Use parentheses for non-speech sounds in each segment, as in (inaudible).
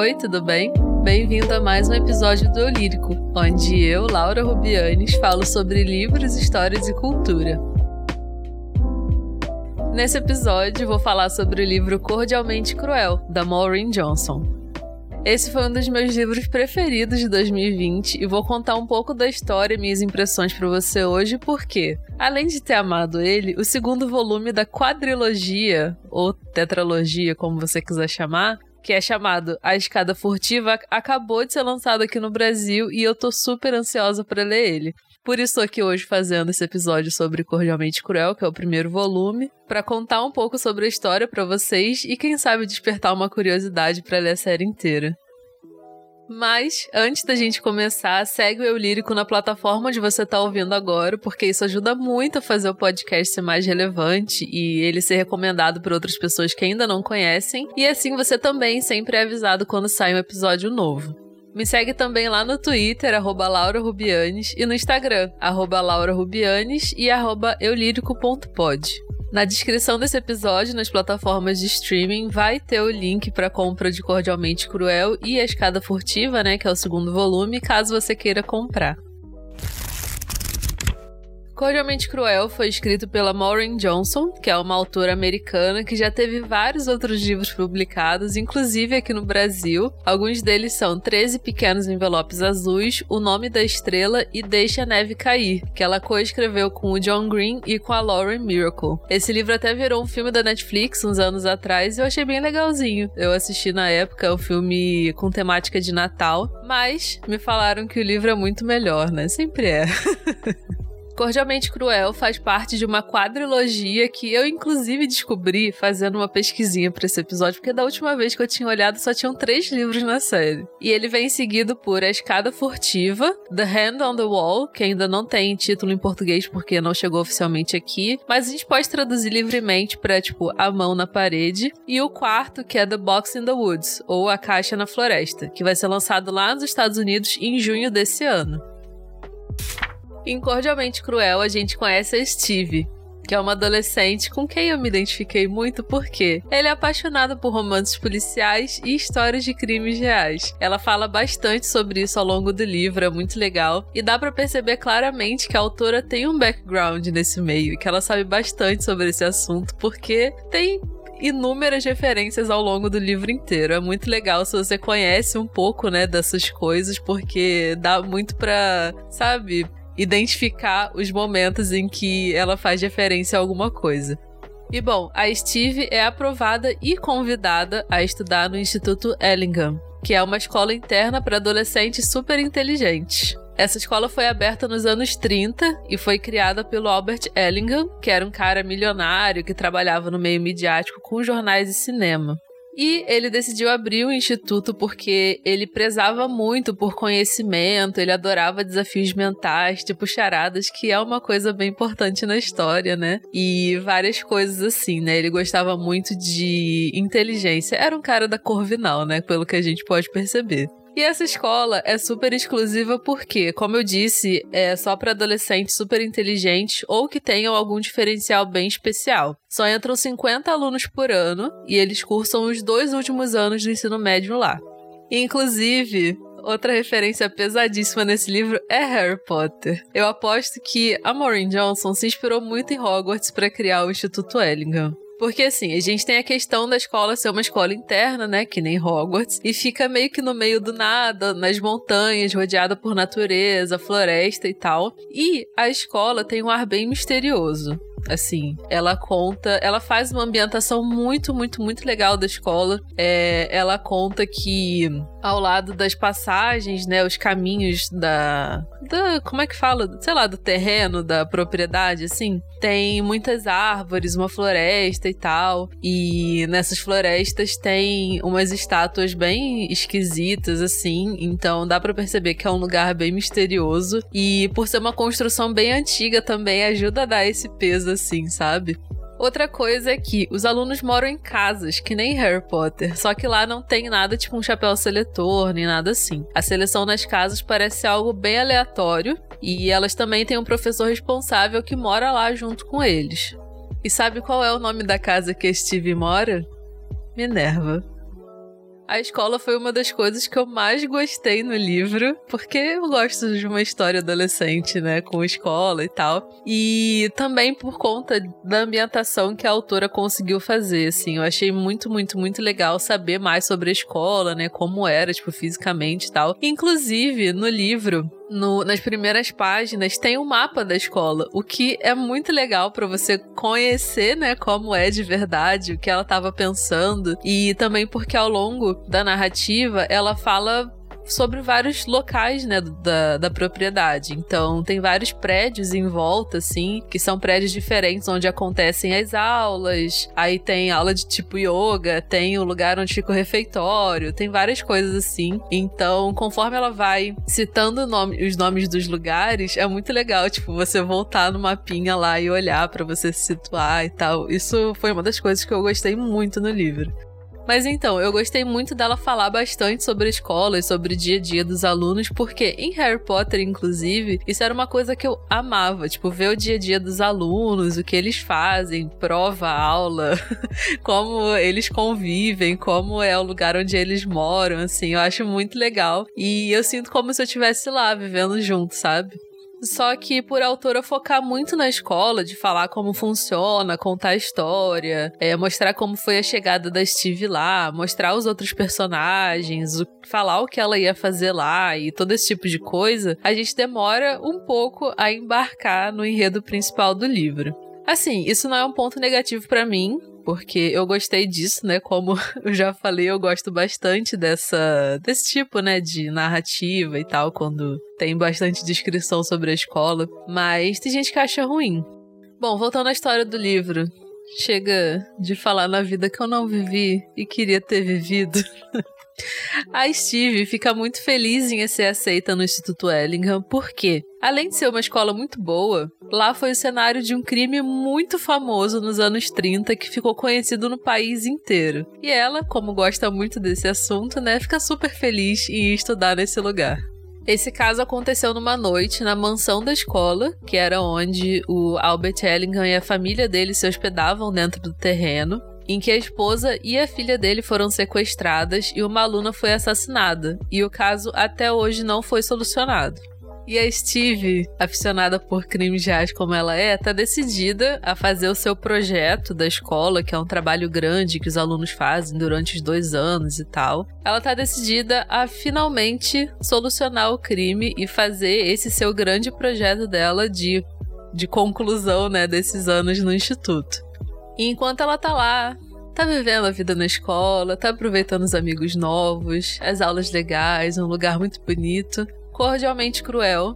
Oi, tudo bem? Bem-vindo a mais um episódio do Eu Lírico, onde eu, Laura Rubianes, falo sobre livros, histórias e cultura. Nesse episódio, vou falar sobre o livro Cordialmente Cruel, da Maureen Johnson. Esse foi um dos meus livros preferidos de 2020 e vou contar um pouco da história e minhas impressões para você hoje, porque, além de ter amado ele, o segundo volume da quadrilogia, ou tetralogia, como você quiser chamar, que é chamado A Escada Furtiva, acabou de ser lançado aqui no Brasil e eu tô super ansiosa para ler ele. Por isso tô aqui hoje fazendo esse episódio sobre Cordialmente Cruel, que é o primeiro volume, para contar um pouco sobre a história para vocês e quem sabe despertar uma curiosidade para ler a série inteira. Mas, antes da gente começar, segue o Eu Lírico na plataforma onde você está ouvindo agora, porque isso ajuda muito a fazer o podcast ser mais relevante e ele ser recomendado por outras pessoas que ainda não conhecem. E assim você também sempre é avisado quando sai um episódio novo. Me segue também lá no Twitter, arroba Laura Rubianes, e no Instagram, arroba Laura Rubianes e arroba eulírico.pod. Na descrição desse episódio, nas plataformas de streaming, vai ter o link para compra de Cordialmente Cruel e A Escada Furtiva, né, que é o segundo volume, caso você queira comprar. Cordialmente Cruel foi escrito pela Maureen Johnson, que é uma autora americana que já teve vários outros livros publicados, inclusive aqui no Brasil. Alguns deles são 13 Pequenos Envelopes Azuis, O Nome da Estrela e Deixa a Neve Cair, que ela coescreveu com o John Green e com a Lauren Miracle. Esse livro até virou um filme da Netflix uns anos atrás e eu achei bem legalzinho. Eu assisti na época, um filme com temática de Natal, mas me falaram que o livro é muito melhor, né? Sempre é. (laughs) Cordialmente Cruel faz parte de uma quadrilogia que eu, inclusive, descobri fazendo uma pesquisinha para esse episódio, porque da última vez que eu tinha olhado só tinham três livros na série. E ele vem seguido por A Escada Furtiva, The Hand on the Wall, que ainda não tem título em português porque não chegou oficialmente aqui, mas a gente pode traduzir livremente para tipo A Mão na Parede, e o quarto, que é The Box in the Woods, ou A Caixa na Floresta, que vai ser lançado lá nos Estados Unidos em junho desse ano. Em Cordialmente Cruel, a gente conhece a Steve, que é uma adolescente com quem eu me identifiquei muito porque ele é apaixonado por romances policiais e histórias de crimes reais. Ela fala bastante sobre isso ao longo do livro, é muito legal e dá para perceber claramente que a autora tem um background nesse meio e que ela sabe bastante sobre esse assunto porque tem inúmeras referências ao longo do livro inteiro. É muito legal se você conhece um pouco, né, dessas coisas, porque dá muito pra, sabe, identificar os momentos em que ela faz referência a alguma coisa. E bom, a Steve é aprovada e convidada a estudar no Instituto Ellingham, que é uma escola interna para adolescentes super inteligentes. Essa escola foi aberta nos anos 30 e foi criada pelo Albert Ellingham, que era um cara milionário que trabalhava no meio midiático com jornais e cinema. E ele decidiu abrir o instituto porque ele prezava muito por conhecimento, ele adorava desafios mentais, tipo charadas, que é uma coisa bem importante na história, né? E várias coisas assim, né? Ele gostava muito de inteligência. Era um cara da Corvinal, né? Pelo que a gente pode perceber. E essa escola é super exclusiva porque, como eu disse, é só para adolescentes super inteligentes ou que tenham algum diferencial bem especial. Só entram 50 alunos por ano e eles cursam os dois últimos anos do ensino médio lá. inclusive, Outra referência pesadíssima nesse livro é Harry Potter. Eu aposto que a Maureen Johnson se inspirou muito em Hogwarts para criar o Instituto Ellingham. Porque assim, a gente tem a questão da escola ser uma escola interna, né? Que nem Hogwarts. E fica meio que no meio do nada, nas montanhas, rodeada por natureza, floresta e tal. E a escola tem um ar bem misterioso. Assim, ela conta, ela faz uma ambientação muito, muito, muito legal da escola. É, ela conta que ao lado das passagens, né, os caminhos da, da, como é que fala, sei lá, do terreno, da propriedade, assim, tem muitas árvores, uma floresta e tal. E nessas florestas tem umas estátuas bem esquisitas, assim. Então dá para perceber que é um lugar bem misterioso. E por ser uma construção bem antiga também ajuda a dar esse peso, assim, sabe? Outra coisa é que os alunos moram em casas, que nem Harry Potter, só que lá não tem nada tipo um chapéu seletor, nem nada assim. A seleção nas casas parece algo bem aleatório e elas também têm um professor responsável que mora lá junto com eles. E sabe qual é o nome da casa que Steve mora? Minerva. A escola foi uma das coisas que eu mais gostei no livro, porque eu gosto de uma história adolescente, né, com escola e tal. E também por conta da ambientação que a autora conseguiu fazer, assim. Eu achei muito, muito, muito legal saber mais sobre a escola, né, como era, tipo, fisicamente e tal. Inclusive, no livro, no, nas primeiras páginas tem um mapa da escola, o que é muito legal para você conhecer, né, como é de verdade, o que ela estava pensando. E também porque ao longo da narrativa ela fala sobre vários locais, né, da, da propriedade. Então, tem vários prédios em volta, assim, que são prédios diferentes onde acontecem as aulas. Aí tem aula de tipo yoga, tem o lugar onde fica o refeitório, tem várias coisas assim. Então, conforme ela vai citando nome, os nomes dos lugares, é muito legal, tipo, você voltar no mapinha lá e olhar para você se situar e tal. Isso foi uma das coisas que eu gostei muito no livro. Mas então, eu gostei muito dela falar bastante sobre a escola e sobre o dia a dia dos alunos, porque em Harry Potter, inclusive, isso era uma coisa que eu amava, tipo, ver o dia a dia dos alunos, o que eles fazem, prova, aula, (laughs) como eles convivem, como é o lugar onde eles moram, assim, eu acho muito legal. E eu sinto como se eu estivesse lá, vivendo junto, sabe? Só que por a autora focar muito na escola, de falar como funciona, contar a história, é, mostrar como foi a chegada da Steve lá, mostrar os outros personagens, o, falar o que ela ia fazer lá e todo esse tipo de coisa, a gente demora um pouco a embarcar no enredo principal do livro. Assim, isso não é um ponto negativo para mim, porque eu gostei disso, né? Como (laughs) eu já falei, eu gosto bastante dessa desse tipo, né, de narrativa e tal, quando tem bastante descrição sobre a escola, mas tem gente que acha ruim. Bom, voltando à história do livro, chega de falar na vida que eu não vivi e queria ter vivido. (laughs) A Steve fica muito feliz em ser aceita no Instituto Ellingham, porque, além de ser uma escola muito boa, lá foi o cenário de um crime muito famoso nos anos 30 que ficou conhecido no país inteiro. E ela, como gosta muito desse assunto, né, fica super feliz em estudar nesse lugar. Esse caso aconteceu numa noite na mansão da escola, que era onde o Albert Ellingham e a família dele se hospedavam dentro do terreno em que a esposa e a filha dele foram sequestradas e uma aluna foi assassinada, e o caso até hoje não foi solucionado. E a Steve, aficionada por crimes reais como ela é, tá decidida a fazer o seu projeto da escola, que é um trabalho grande que os alunos fazem durante os dois anos e tal. Ela tá decidida a finalmente solucionar o crime e fazer esse seu grande projeto dela de, de conclusão, né, desses anos no instituto. E enquanto ela tá lá, tá vivendo a vida na escola, tá aproveitando os amigos novos, as aulas legais, um lugar muito bonito, cordialmente cruel,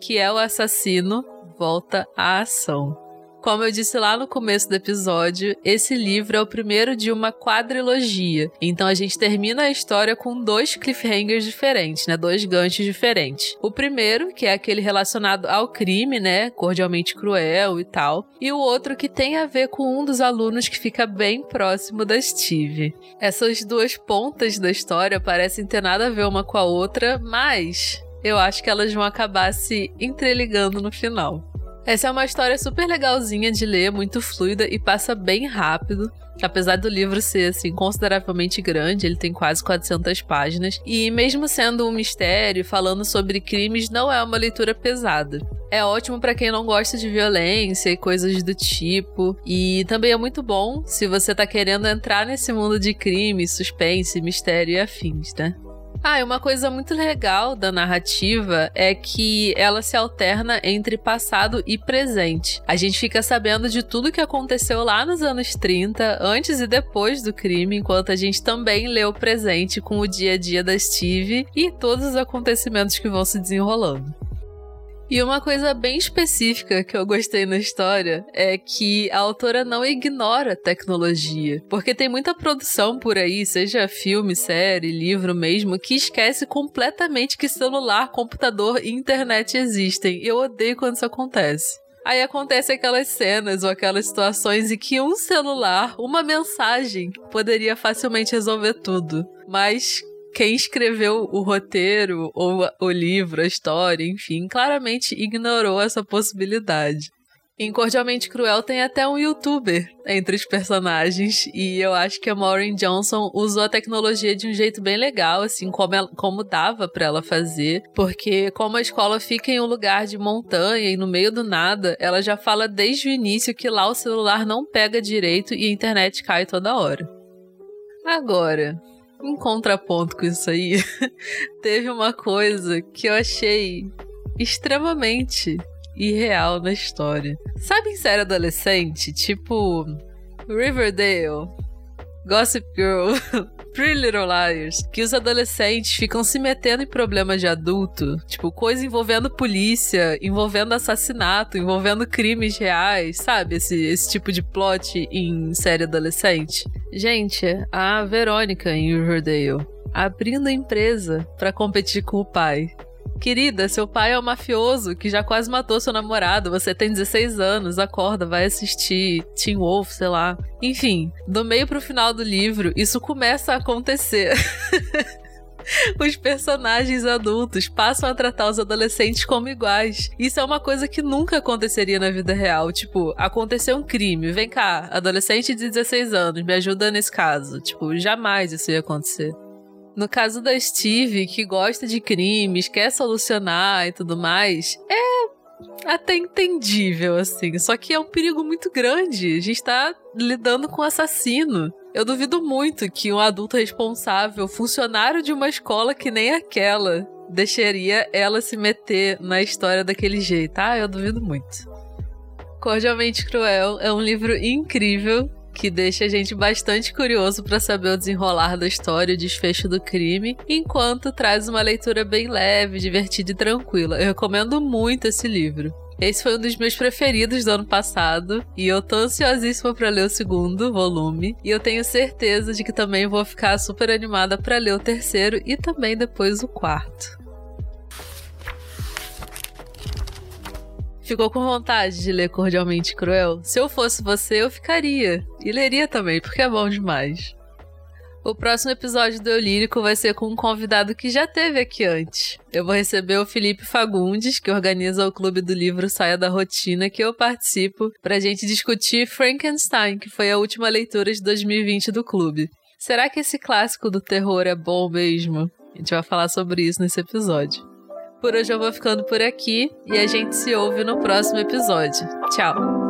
que é o assassino, volta à ação. Como eu disse lá no começo do episódio, esse livro é o primeiro de uma quadrilogia. Então a gente termina a história com dois cliffhangers diferentes, né? Dois ganchos diferentes. O primeiro, que é aquele relacionado ao crime, né? Cordialmente cruel e tal. E o outro que tem a ver com um dos alunos que fica bem próximo da Steve. Essas duas pontas da história parecem ter nada a ver uma com a outra, mas eu acho que elas vão acabar se entreligando no final. Essa é uma história super legalzinha de ler, muito fluida e passa bem rápido. Apesar do livro ser assim consideravelmente grande, ele tem quase 400 páginas e mesmo sendo um mistério, falando sobre crimes, não é uma leitura pesada. É ótimo para quem não gosta de violência e coisas do tipo, e também é muito bom se você tá querendo entrar nesse mundo de crime, suspense, mistério e afins, né? Ah, e uma coisa muito legal da narrativa é que ela se alterna entre passado e presente. A gente fica sabendo de tudo que aconteceu lá nos anos 30, antes e depois do crime, enquanto a gente também lê o presente com o dia a dia da Steve e todos os acontecimentos que vão se desenrolando. E uma coisa bem específica que eu gostei na história é que a autora não ignora tecnologia, porque tem muita produção por aí, seja filme, série, livro mesmo, que esquece completamente que celular, computador e internet existem. Eu odeio quando isso acontece. Aí acontece aquelas cenas ou aquelas situações em que um celular, uma mensagem, poderia facilmente resolver tudo. Mas quem escreveu o roteiro ou o livro, a história, enfim, claramente ignorou essa possibilidade. Em Cordialmente Cruel tem até um youtuber entre os personagens e eu acho que a Maureen Johnson usou a tecnologia de um jeito bem legal, assim, como, ela, como dava para ela fazer, porque como a escola fica em um lugar de montanha e no meio do nada, ela já fala desde o início que lá o celular não pega direito e a internet cai toda hora. Agora, em contraponto com isso aí, (laughs) teve uma coisa que eu achei extremamente irreal na história. Sabe em série adolescente? Tipo Riverdale, Gossip Girl, (laughs) Pretty Little Liars, que os adolescentes ficam se metendo em problemas de adulto, tipo coisa envolvendo polícia, envolvendo assassinato, envolvendo crimes reais, sabe? Esse, esse tipo de plot em série adolescente. Gente, a Verônica em Riverdale abrindo a empresa para competir com o pai. Querida, seu pai é um mafioso que já quase matou seu namorado. Você tem 16 anos, acorda, vai assistir Teen Wolf, sei lá. Enfim, do meio pro final do livro, isso começa a acontecer. (laughs) os personagens adultos passam a tratar os adolescentes como iguais. Isso é uma coisa que nunca aconteceria na vida real. Tipo, aconteceu um crime, vem cá, adolescente de 16 anos, me ajuda nesse caso. Tipo, jamais isso ia acontecer. No caso da Steve, que gosta de crimes, quer solucionar e tudo mais, é até entendível, assim. Só que é um perigo muito grande. A gente tá lidando com um assassino. Eu duvido muito que um adulto responsável, funcionário de uma escola que nem aquela, deixaria ela se meter na história daquele jeito. Ah, eu duvido muito. Cordialmente Cruel é um livro incrível que deixa a gente bastante curioso para saber o desenrolar da história o desfecho do crime, enquanto traz uma leitura bem leve, divertida e tranquila. Eu recomendo muito esse livro. Esse foi um dos meus preferidos do ano passado e eu tô ansiosíssima para ler o segundo volume e eu tenho certeza de que também vou ficar super animada para ler o terceiro e também depois o quarto. Ficou com vontade de ler Cordialmente Cruel? Se eu fosse você, eu ficaria. E leria também, porque é bom demais. O próximo episódio do Eu Lírico vai ser com um convidado que já teve aqui antes. Eu vou receber o Felipe Fagundes, que organiza o Clube do Livro Saia da Rotina, que eu participo, pra gente discutir Frankenstein, que foi a última leitura de 2020 do clube. Será que esse clássico do terror é bom mesmo? A gente vai falar sobre isso nesse episódio. Por hoje eu vou ficando por aqui e a gente se ouve no próximo episódio. Tchau!